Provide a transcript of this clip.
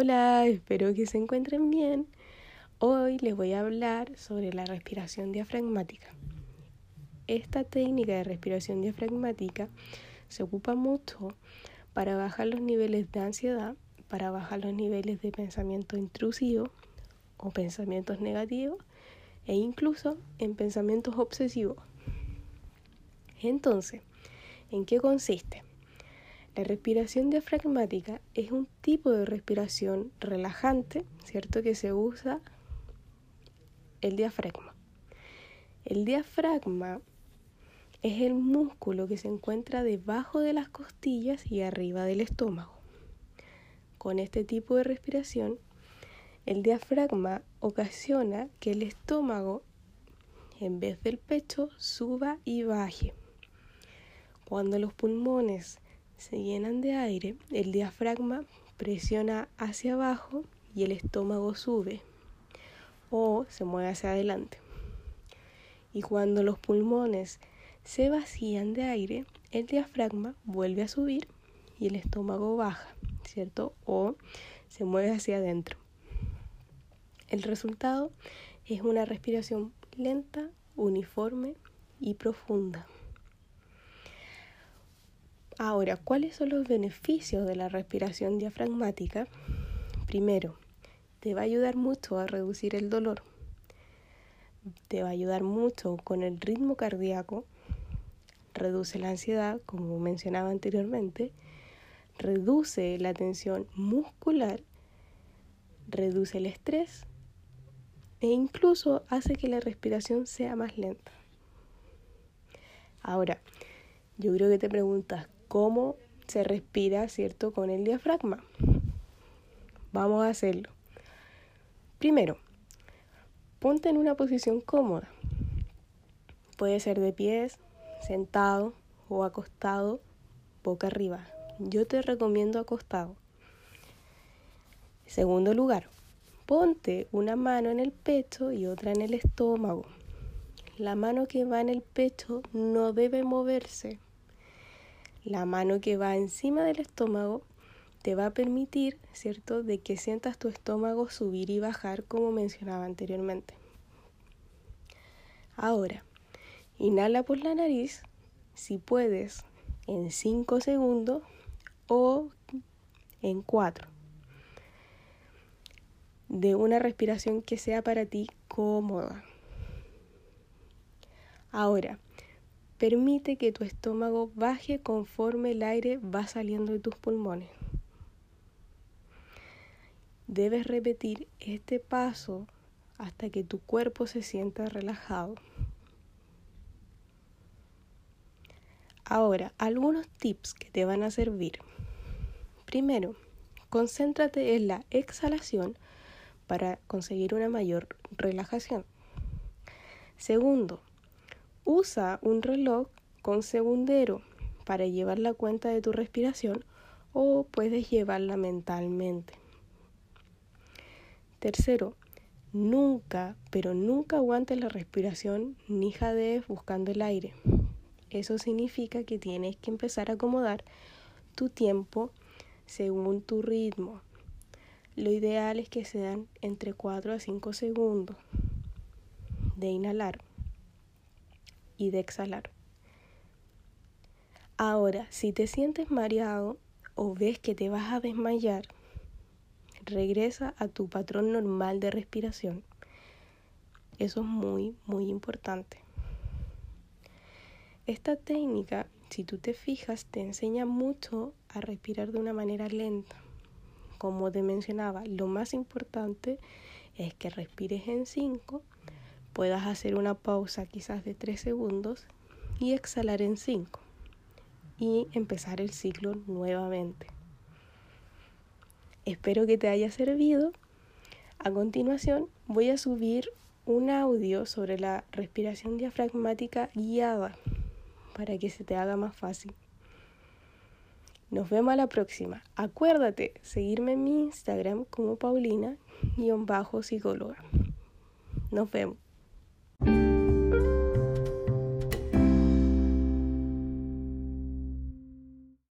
Hola, espero que se encuentren bien. Hoy les voy a hablar sobre la respiración diafragmática. Esta técnica de respiración diafragmática se ocupa mucho para bajar los niveles de ansiedad, para bajar los niveles de pensamiento intrusivo o pensamientos negativos e incluso en pensamientos obsesivos. Entonces, ¿en qué consiste? La respiración diafragmática es un tipo de respiración relajante, ¿cierto? Que se usa el diafragma. El diafragma es el músculo que se encuentra debajo de las costillas y arriba del estómago. Con este tipo de respiración, el diafragma ocasiona que el estómago, en vez del pecho, suba y baje. Cuando los pulmones se llenan de aire, el diafragma presiona hacia abajo y el estómago sube o se mueve hacia adelante. Y cuando los pulmones se vacían de aire, el diafragma vuelve a subir y el estómago baja, ¿cierto? O se mueve hacia adentro. El resultado es una respiración lenta, uniforme y profunda. Ahora, ¿cuáles son los beneficios de la respiración diafragmática? Primero, te va a ayudar mucho a reducir el dolor. Te va a ayudar mucho con el ritmo cardíaco. Reduce la ansiedad, como mencionaba anteriormente. Reduce la tensión muscular. Reduce el estrés. E incluso hace que la respiración sea más lenta. Ahora, yo creo que te preguntas, cómo se respira, ¿cierto?, con el diafragma. Vamos a hacerlo. Primero, ponte en una posición cómoda. Puede ser de pies, sentado o acostado, boca arriba. Yo te recomiendo acostado. Segundo lugar, ponte una mano en el pecho y otra en el estómago. La mano que va en el pecho no debe moverse la mano que va encima del estómago te va a permitir, ¿cierto?, de que sientas tu estómago subir y bajar como mencionaba anteriormente. Ahora, inhala por la nariz, si puedes, en 5 segundos o en 4. De una respiración que sea para ti cómoda. Ahora, Permite que tu estómago baje conforme el aire va saliendo de tus pulmones. Debes repetir este paso hasta que tu cuerpo se sienta relajado. Ahora, algunos tips que te van a servir. Primero, concéntrate en la exhalación para conseguir una mayor relajación. Segundo, Usa un reloj con segundero para llevar la cuenta de tu respiración o puedes llevarla mentalmente. Tercero, nunca, pero nunca aguantes la respiración ni jadees buscando el aire. Eso significa que tienes que empezar a acomodar tu tiempo según tu ritmo. Lo ideal es que sean entre 4 a 5 segundos de inhalar y de exhalar. Ahora, si te sientes mareado o ves que te vas a desmayar, regresa a tu patrón normal de respiración. Eso es muy, muy importante. Esta técnica, si tú te fijas, te enseña mucho a respirar de una manera lenta. Como te mencionaba, lo más importante es que respires en 5 puedas hacer una pausa quizás de 3 segundos y exhalar en 5 y empezar el ciclo nuevamente. Espero que te haya servido. A continuación voy a subir un audio sobre la respiración diafragmática guiada para que se te haga más fácil. Nos vemos a la próxima. Acuérdate seguirme en mi Instagram como Paulina-psicóloga. Nos vemos. Thank you.